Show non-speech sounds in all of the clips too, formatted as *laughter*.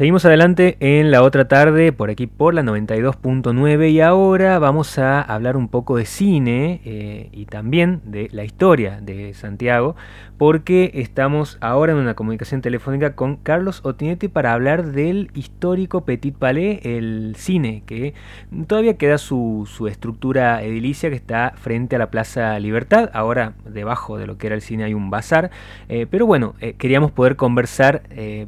Seguimos adelante en la otra tarde, por aquí por la 92.9 y ahora vamos a hablar un poco de cine eh, y también de la historia de Santiago, porque estamos ahora en una comunicación telefónica con Carlos Otinetti para hablar del histórico Petit Palais, el cine, que todavía queda su, estructura edilicia que está frente a la Plaza Libertad, ahora debajo de lo que era el cine hay un bazar, eh, pero bueno, eh, queríamos poder conversar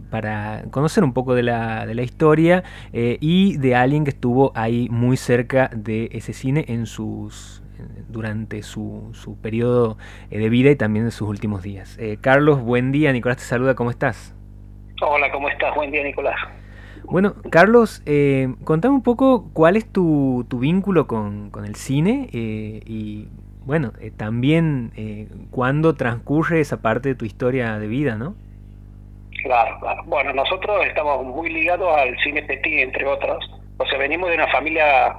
para conocer un poco de la, de la historia eh, y de alguien que estuvo ahí muy cerca de ese cine en sus durante su, su periodo eh, de vida y también en sus últimos días. Eh, Carlos, buen día. Nicolás te saluda. ¿Cómo estás? Hola, ¿cómo estás? Buen día, Nicolás. Bueno, Carlos, eh, contame un poco cuál es tu, tu vínculo con, con el cine y, bueno, también cuándo transcurre esa parte de tu historia de vida, ¿no? Claro, claro. Bueno, nosotros estamos muy ligados al cine petit, entre otros. O sea, venimos de una familia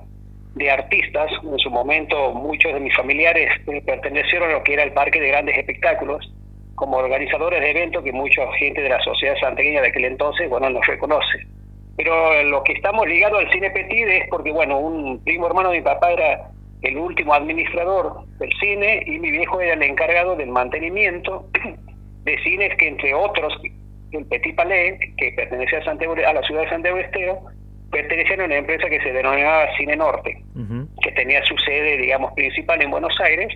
de artistas. En su momento, muchos de mis familiares eh, pertenecieron a lo que era el Parque de Grandes Espectáculos, como organizadores de eventos que mucha gente de la sociedad santegueña de aquel entonces, bueno, nos reconoce. Pero lo que estamos ligados al cine petit es porque, bueno, un primo hermano de mi papá era el último administrador del cine y mi viejo era el encargado del mantenimiento de cines que, entre otros, el Petit Palais, que pertenecía a, Santiago, a la ciudad de Santiago Estero, pertenecía a una empresa que se denominaba Cine Norte, que tenía su sede, digamos, principal en Buenos Aires,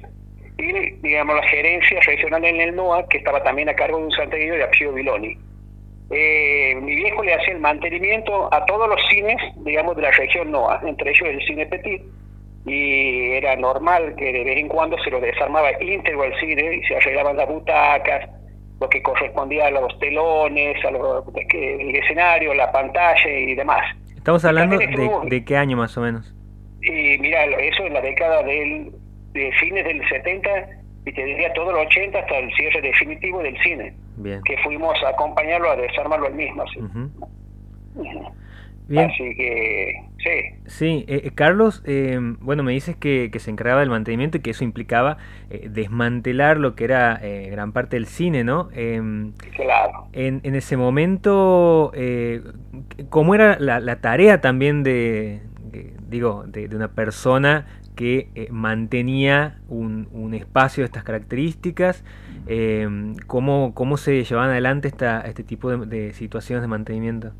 y, digamos, la gerencia regional en el NOA, que estaba también a cargo de un santiagueño de apellido Viloni. Eh, mi viejo le hacía el mantenimiento a todos los cines, digamos, de la región NOA, entre ellos el Cine Petit, y era normal que de vez en cuando se lo desarmaba íntegro el cine y se arreglaban las butacas, lo que correspondía a los telones, a los, el escenario, la pantalla y demás. Estamos hablando de, qué año más o menos. Y mira, eso en la década del, de fines del 70 y te diría todo el 80 hasta el cierre definitivo del cine. Bien. Que fuimos a acompañarlo, a desarmarlo al mismo. Así. Bien. Así que, sí. Sí, eh, eh, Carlos, eh, bueno, me dices que, se encargaba del mantenimiento y que eso implicaba desmantelar lo que era gran parte del cine, ¿no? Em, claro. En, en, ese momento, ¿cómo era la, tarea también de, digo, de, una persona que mantenía un, un, espacio de estas características? Em, ¿cómo, ¿Cómo se llevaban adelante esta, este tipo de situaciones de mantenimiento?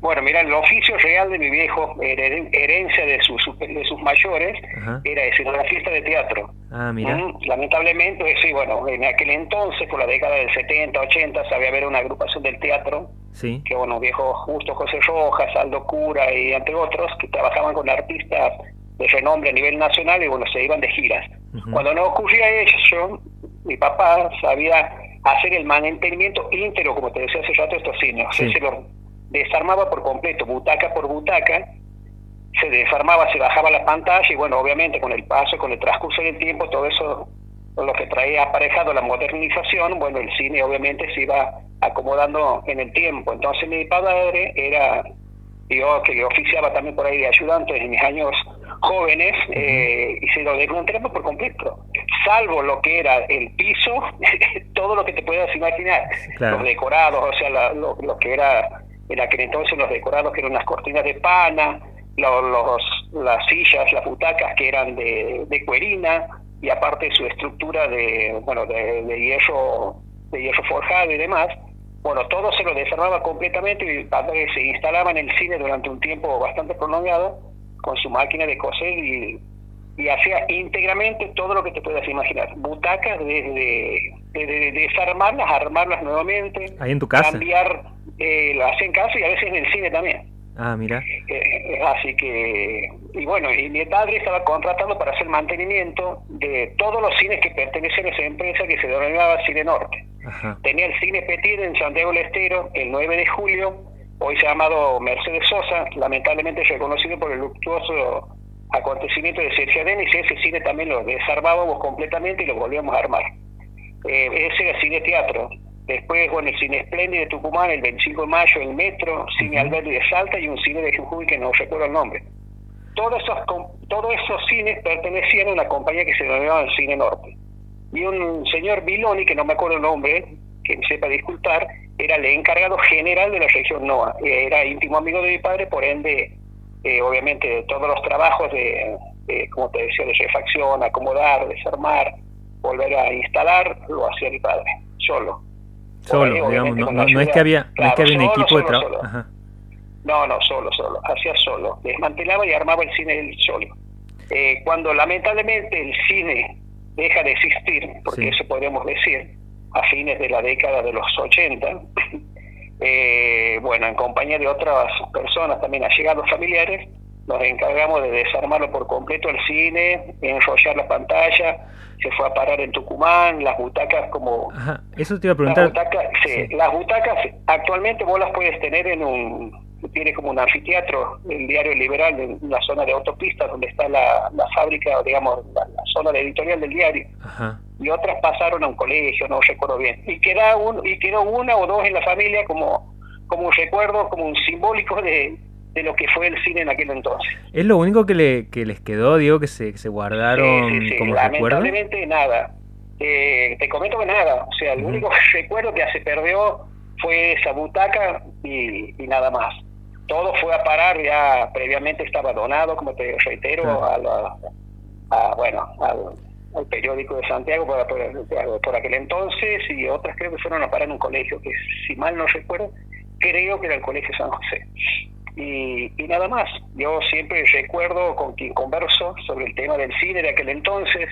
Bueno, mira, el oficio real de mi viejo, herencia de sus, de sus mayores, era ese, la fiesta de teatro. Ah, mira. lamentablemente, sí, bueno, en aquel entonces, por la década del 70, 80, sabía haber una agrupación del teatro, sí. que bueno, viejo Justo José Rojas, Aldo Cura y entre otros, que trabajaban con artistas de renombre a nivel nacional y bueno, se iban de giras. Cuando no ocurría eso, mi papá sabía hacer el mantenimiento íntegro, como te decía hace rato, estos cines. Sí desarmaba por completo, butaca por butaca, se desarmaba, se bajaba la pantalla y bueno, obviamente con el paso, con el transcurso del tiempo, todo eso, lo que traía aparejado la modernización, bueno, el cine obviamente se iba acomodando en el tiempo. Entonces mi padre era, yo que oficiaba también por ahí de ayudante en mis años jóvenes, eh, y se lo desmantelaba por completo, salvo lo que era el piso, *laughs* todo lo que te puedas imaginar, los decorados, o sea, lo, lo que era en aquel entonces los decorados que eran las cortinas de pana, los, las sillas, las butacas que eran de, de cuerina y aparte su estructura de bueno de, de hierro de hierro forjado y demás bueno todo se lo desarmaba completamente y padre se instalaba en el cine durante un tiempo bastante prolongado con su máquina de coser y, y hacía íntegramente todo lo que te puedas imaginar. Butacas desde, de desarmarlas armarlas nuevamente ahí en tu casa. cambiar eh, lo hace en casa y a veces en el cine también. Ah, mira. Eh, así que, y bueno, y mi padre estaba contratado para hacer mantenimiento de todos los cines que pertenecen a esa empresa que se denominaba Cine Norte. Tenía el cine Petit en Santiago del Estero el 9 de julio, hoy llamado Mercedes Sosa, lamentablemente reconocido por el luctuoso acontecimiento de Sergio Denis, ese cine también lo desarmábamos completamente y lo volvíamos a armar. Eh, ese era cine teatro. Después, bueno, el Cine Espléndido de Tucumán, el 25 de mayo, el Metro, Cine Alberti de Salta y un cine de Jujuy que no recuerdo el nombre. Todos esos, todos esos cines pertenecían a una compañía que se denominaba el Cine Norte. Y un señor Biloni, que no me acuerdo el nombre, que me sepa disculpar, era el encargado general de la región NOA. Era íntimo amigo de mi padre, por ende, eh, obviamente, todos los trabajos de, como te decía, de refacción, acomodar, desarmar, volver a instalar, lo hacía mi padre, solo. Solo, digamos, no, es que había, no es que había un equipo de trabajo. No, no, solo, solo, hacía solo. Desmantelaba y armaba el cine él solo. Eh, cuando lamentablemente el cine deja de existir, porque eso podemos decir, a fines de la década de los 80, *laughs* eh, bueno, en compañía de otras personas, también allegados familiares, nos encargamos de desarmarlo por completo el cine, enrollar la pantalla, se fue a parar en Tucumán, las butacas como... Ajá, eso te iba a preguntar. Las butacas, sí, las butacas actualmente vos las puedes tener en un tiene como un anfiteatro, el diario Liberal, en la zona de autopistas, donde está la, la fábrica, digamos, la, zona de editorial del diario. Y otras pasaron a un colegio, no recuerdo bien. Y, queda un, y quedó una o dos en la familia como, como un recuerdo, como un simbólico de, de lo que fue el cine en aquel entonces. ¿Es lo único que, le, que les quedó, digo, que se, se guardaron sí, sí, como Lamentablemente nada. Eh, te comento que nada. O sea, el único *laughs* recuerdo que se perdió fue esa butaca y nada más todo fue a parar, ya previamente estaba donado, como te reitero, a, bueno, al, periódico de Santiago por, aquel entonces y otras creo que fueron a parar en un colegio que si mal no recuerdo, creo que era el Colegio San José. Y, y nada más, yo siempre recuerdo con quien converso sobre el tema del cine de aquel entonces,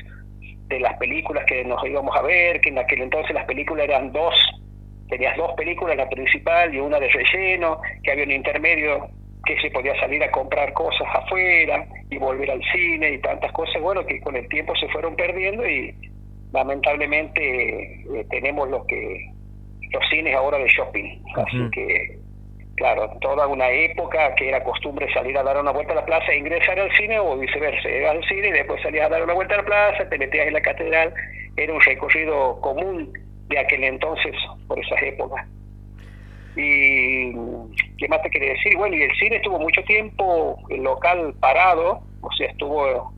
de las películas que nos íbamos a ver, que en aquel entonces las películas eran dos tenías dos películas, la principal y una de relleno, que había un intermedio que se podía salir a comprar cosas afuera y volver al cine y tantas cosas, bueno, que con el tiempo se fueron perdiendo y lamentablemente eh, tenemos lo que los cines ahora de shopping. Así que, claro, toda una época que era costumbre salir a dar una vuelta a la plaza e ingresar al cine o viceversa, ibas al cine y después salías a dar una vuelta a la plaza, te metías en la catedral, era un recorrido común de aquel entonces, por esas épocas. Y qué más te quería decir, bueno, y el cine estuvo mucho tiempo el local parado, o sea, estuvo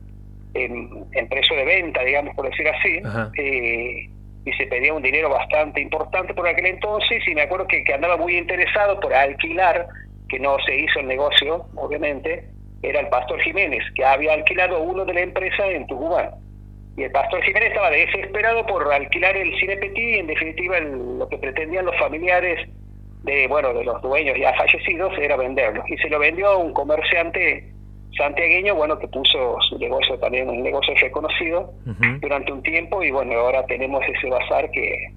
en, en precio de venta, digamos, por decir así, eh, y se pedía un dinero bastante importante por aquel entonces, y me acuerdo que, que andaba muy interesado por alquilar, que no se hizo el negocio, obviamente, era el Pastor Jiménez, que había alquilado uno de la empresa en Tucumán. Y el pastor Jiménez estaba desesperado por alquilar el cine Petit y en definitiva lo que pretendían los familiares de bueno de los dueños ya fallecidos era venderlo. Y se lo vendió a un comerciante santiagueño bueno que puso su negocio también un negocio reconocido durante un tiempo y bueno ahora tenemos ese bazar que,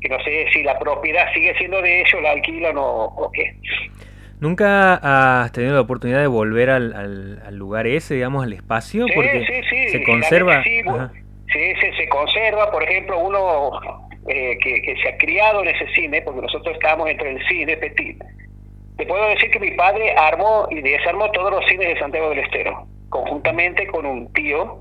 que no sé si la propiedad sigue siendo de ellos la alquilan o, o qué ¿Nunca has tenido la oportunidad de volver al, al, lugar ese, digamos, al espacio? Sí, Porque sí, sí. Se conserva. Sí, se, se, conserva, por ejemplo, uno eh, que, que, se ha criado en ese cine, porque nosotros estábamos entre el cine Petit. Te puedo decir que mi padre armó y desarmó todos los cines de Santiago del Estero, conjuntamente con un tío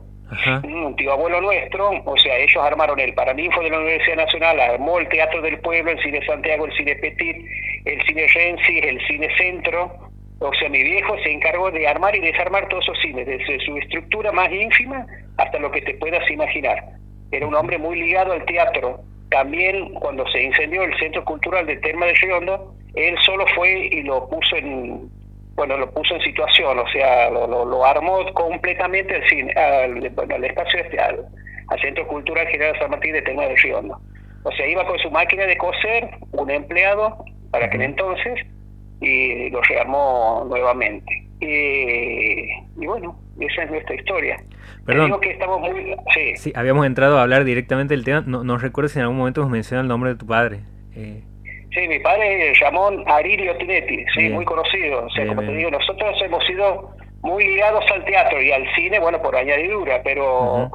un tío abuelo nuestro, o sea, ellos armaron el Paraninfo de la Universidad Nacional, armó el Teatro del Pueblo, el Cine Santiago, el Cine Petit, el Cine Renzi, el Cine Centro, o sea, mi viejo se encargó de armar y desarmar todos esos cines, desde su estructura más ínfima hasta lo que te puedas imaginar. Era un hombre muy ligado al teatro. También cuando se incendió el Centro Cultural de Terma de Riondo, él solo fue y lo puso en bueno, lo puso en situación, o sea, lo, lo, armó completamente al, cine, al, bueno, al espacio este, al, Centro Cultural General San Martín de Tema de Riondo. O sea, iba con su máquina de coser, un empleado para aquel entonces, y lo rearmó nuevamente. Y, bueno, esa es nuestra historia. Perdón. que estamos muy... Sí. habíamos entrado a hablar directamente del tema. No, no recuerdo si en algún momento nos menciona el nombre de tu padre. Eh, Sí, mi padre es Ramón Aririo Tinetti, sí, muy conocido. O sea, como te digo, nosotros hemos sido muy ligados al teatro y al cine, bueno, por añadidura, pero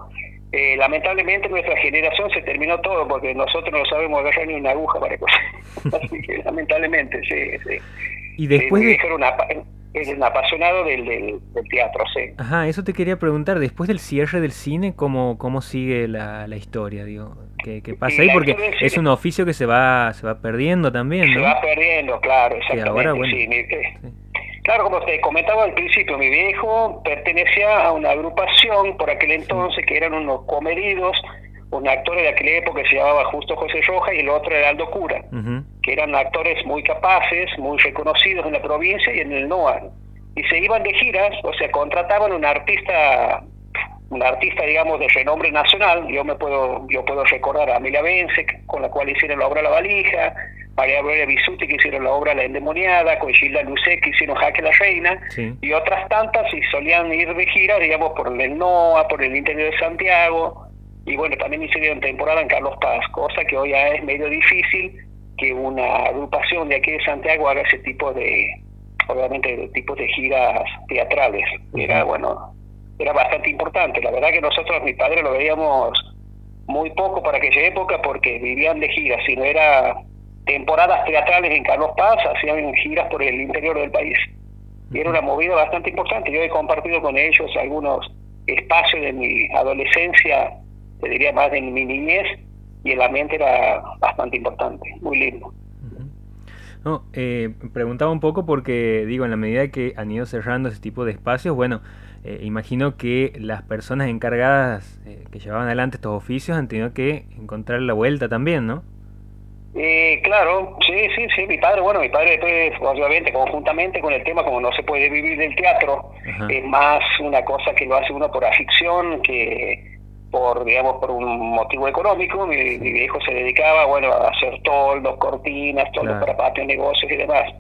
eh, lamentablemente nuestra generación se terminó todo porque nosotros no sabemos agarrar ni una aguja para *laughs* cosas. Así que lamentablemente, sí, sí. Y después de... es un apasionado del, del, teatro, sí. Ajá, eso te quería preguntar, después del cierre del cine, ¿cómo, cómo sigue la, la historia? Digo? que, pasa ahí, porque es un oficio que se va se va perdiendo también, Se va perdiendo, claro, exactamente. Claro, como te comentaba al principio, mi viejo pertenecía a una agrupación por aquel entonces que eran unos comedidos, un actor de aquella época que se llamaba Justo José Roja y el otro era Aldo Cura, que eran actores muy capaces, muy reconocidos en la provincia y en el NOA. Y se iban de giras, o sea, contrataban un artista un artista, digamos, de renombre nacional. Yo me puedo yo puedo recordar a Amelia Vence, con la cual hicieron la obra La Valija, María Gloria Bisuti, que hicieron la obra La Endemoniada, con Gilda Lucet, que hicieron Jaque la Reina, y otras tantas, y solían ir de gira, digamos, por el NOA, por el interior de Santiago, y bueno, también hicieron temporada en Carlos Paz, cosa que hoy ya es medio difícil que una agrupación de aquí de Santiago haga ese tipo de, obviamente, de tipo de giras teatrales. Era, bueno, era bastante importante. La verdad que nosotros, mi padre, lo veíamos muy poco para aquella época porque vivían de giras, si no era temporadas teatrales en Carlos Paz, hacían giras por el interior del país. Y era una movida bastante importante. Yo he compartido con ellos algunos espacios de mi adolescencia, te diría más de mi niñez, y el ambiente era bastante importante, muy lindo. No, eh, preguntaba un poco porque, digo, en la medida que han ido cerrando ese tipo de espacios, bueno, eh, imagino que las personas encargadas eh, que llevaban adelante estos oficios han tenido que encontrar la vuelta también, ¿no? Eh, claro, sí, sí, sí, mi padre, bueno, mi padre después, obviamente, conjuntamente con el tema, como no se puede vivir del teatro, es más una cosa que lo hace uno por afición que por, digamos, por un motivo económico. Mi, viejo se dedicaba, bueno, a hacer toldos, cortinas, toldos para patios, negocios y demás.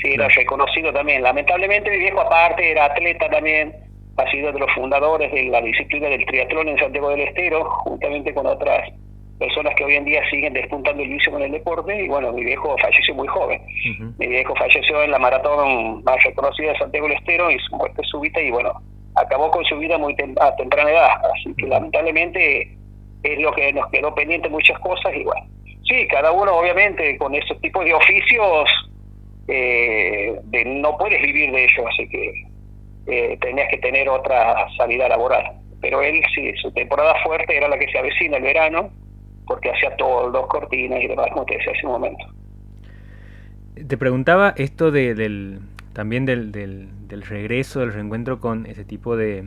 Sí, era reconocido también. Lamentablemente mi viejo aparte era atleta también, ha sido de los fundadores de la disciplina del triatlón en Santiago del Estero, juntamente con otras personas que hoy en día siguen despuntando el vicio con el deporte y bueno, mi viejo falleció muy joven. Mi viejo falleció en la maratón más reconocida de Santiago del Estero y su muerte súbita y bueno, acabó con su vida muy a temprana edad, así que lamentablemente es lo que nos quedó pendiente muchas cosas y bueno, sí, cada uno obviamente con ese tipo de oficios eh, de, no puedes vivir de ello, así que eh, tenías que tener otra salida laboral. Pero él sí, su temporada fuerte era la que se avecina el verano, porque hacía todo, dos cortinas y demás, como te decía hace un momento. Te preguntaba esto de, del, también del, del, regreso, del reencuentro con ese tipo de,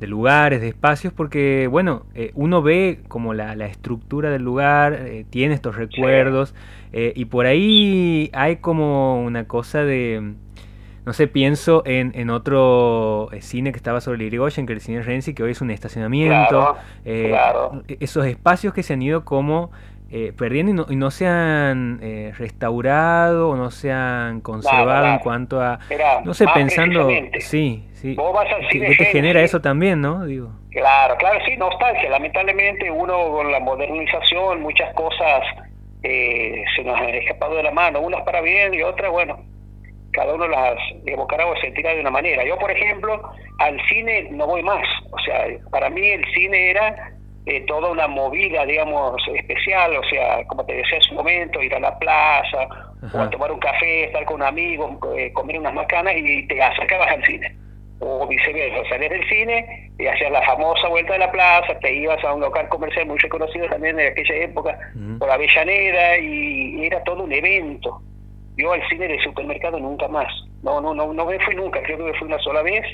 de lugares, de espacios, porque, bueno, eh, uno ve como la, la, estructura del lugar, eh, tiene estos recuerdos, eh, y por ahí hay como una cosa de no sé, pienso en, en otro cine que estaba sobre el Irigoyen, que el cine Renzi, que hoy es un estacionamiento. E, esos espacios que se han ido como eh, perdiendo y no, se han restaurado o no se han conservado en cuanto a... no sé, pensando... Sí, sí. ¿Qué, te genera eso también, no? Digo. Claro, claro, sí, nostalgia. Lamentablemente uno con la modernización, muchas cosas se nos han escapado de la mano, unas para bien y otras, bueno, cada uno las evocará o sentirá de una manera. Yo, por ejemplo, al cine no voy más. O sea, para mí el cine era eh, toda una movida, digamos, especial. O sea, como te decía hace un momento, ir a la plaza, o a tomar un café, estar con amigos, eh, comer unas macanas y te acercabas al cine. O viceversa, salías del cine y hacías la famosa vuelta de la plaza, te ibas a un local comercial muy reconocido también en aquella época, por Avellaneda, y era todo un evento yo al cine de supermercado nunca más. No, no, no, no me fui nunca, creo que me fui una sola vez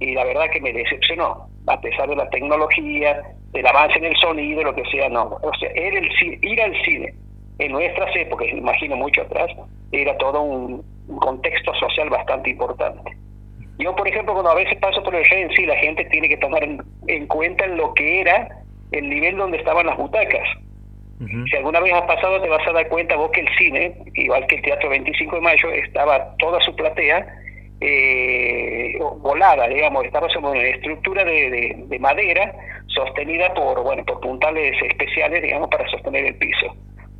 y la verdad que me decepcionó, a pesar de la tecnología, del avance en el sonido, lo que sea, no. O sea, ir, el cine, ir al cine en nuestras épocas, imagino mucho atrás, era todo un, contexto social bastante importante. Yo, por ejemplo, cuando a veces paso por el en sí, la gente tiene que tomar en, en cuenta lo que era el nivel donde estaban las butacas. Si alguna vez has pasado te vas a dar cuenta vos que el cine, igual que el Teatro 25 de Mayo, estaba toda su platea eh, volada, digamos, estaba sobre una estructura de, de, madera sostenida por, bueno, por puntales especiales, digamos, para sostener el piso.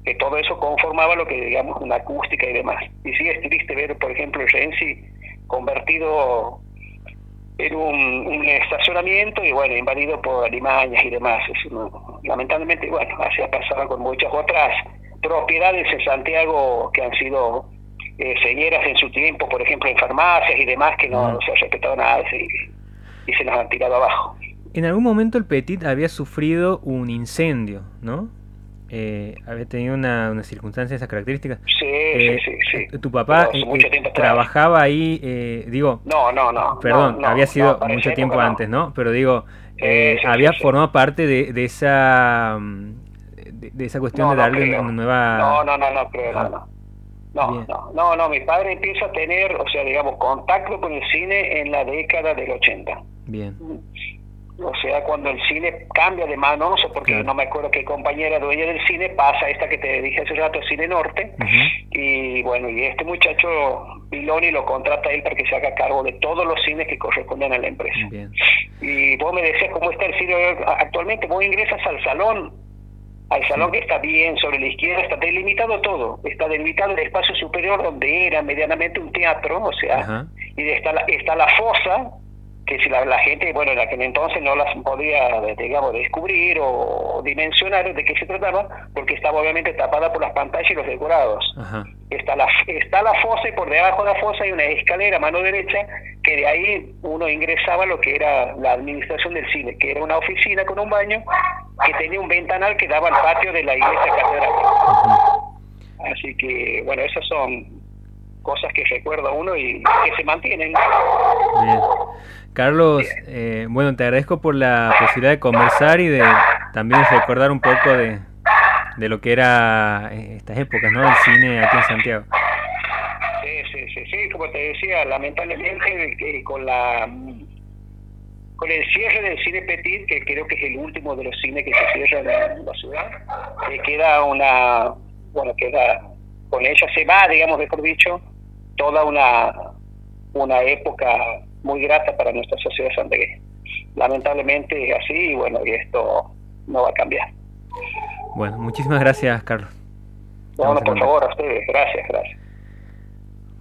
Que todo eso conformaba lo que, digamos, una acústica y demás. Y sí es triste ver, por ejemplo, Renzi convertido era un, estacionamiento y bueno, invadido por alimañas y demás. lamentablemente, bueno, así ha pasado con muchas otras propiedades en Santiago que han sido eh, en su tiempo, por ejemplo, en farmacias y demás, que no, se ha respetado nada y, y se nos han tirado abajo. En algún momento el Petit había sufrido un incendio, ¿no? eh, había tenido una, una circunstancia de esas características. Sí, sí, sí, sí. Eh, ¿Tu papá eh, eh, trabajaba ahí, eh, digo... No, no, no. Perdón, había sido mucho tiempo antes, ¿no? Pero digo, había formado parte de, de esa... De, esa cuestión de darle una nueva... No, no, no, no, creo, no, No, no, no, no, mi padre empieza a tener, o sea, digamos, contacto con el cine en la década del 80. Bien. O sea, cuando el cine cambia de manos, porque no me acuerdo qué compañera dueña del cine pasa esta que te dije hace rato, Cine Norte, y bueno, y este muchacho, Piloni, lo contrata a él para que se haga cargo de todos los cines que corresponden a la empresa. Y vos me decías cómo está el cine actualmente, vos ingresas al salón, al salón que está bien sobre la izquierda, está delimitado todo, está delimitado el espacio superior donde era medianamente un teatro, o sea, y está la, está la fosa, que si la, gente, bueno, en aquel entonces no las podía, digamos, descubrir o dimensionar de qué se trataba, porque estaba obviamente tapada por las pantallas y los decorados. Está la está la fosa y por debajo de la fosa hay una escalera a mano derecha que de ahí uno ingresaba a lo que era la administración del cine, que era una oficina con un baño que tenía un ventanal que daba al patio de la iglesia catedral. Así que, bueno, esas son cosas que recuerda uno y que se mantienen. Bien. Carlos, eh, bueno, te agradezco por la posibilidad de conversar y de también recordar un poco de, de lo que era eh, estas épocas, ¿no? Del cine aquí en Santiago. Sí, sí, sí, sí, como te decía, lamentablemente con la con el cierre del cine Petit, que creo que es el último de los cines que se cierran en la ciudad, eh, queda una, bueno, queda, con ella se va, digamos, mejor dicho, toda una, una época muy grata para nuestra sociedad santiagueña. Lamentablemente es así y bueno, y esto no va a cambiar. Bueno, muchísimas gracias, Carlos. Bueno, por favor, a ustedes. Gracias, gracias.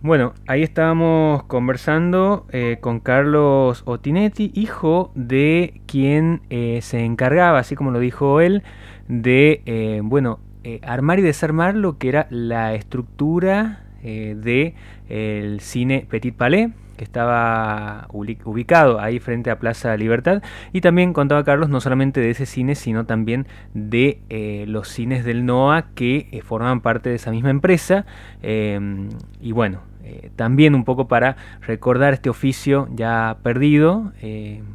Bueno, ahí estábamos conversando eh, con Carlos Otinetti, hijo de quien eh, se encargaba, así como lo dijo él, de, eh, bueno, armar y desarmar lo que era la estructura de el cine Petit Palais, que estaba ubicado ahí frente a Plaza Libertad. Y también contaba Carlos no solamente de ese cine, sino también de eh, los cines del NOA que eh, formaban parte de esa misma empresa. Em, y bueno, eh, también un poco para recordar este oficio ya perdido,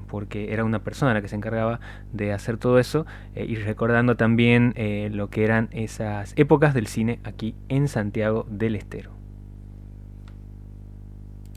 porque era una persona la que se encargaba de hacer todo eso, y recordando también lo que eran esas épocas del cine aquí en Santiago del Estero.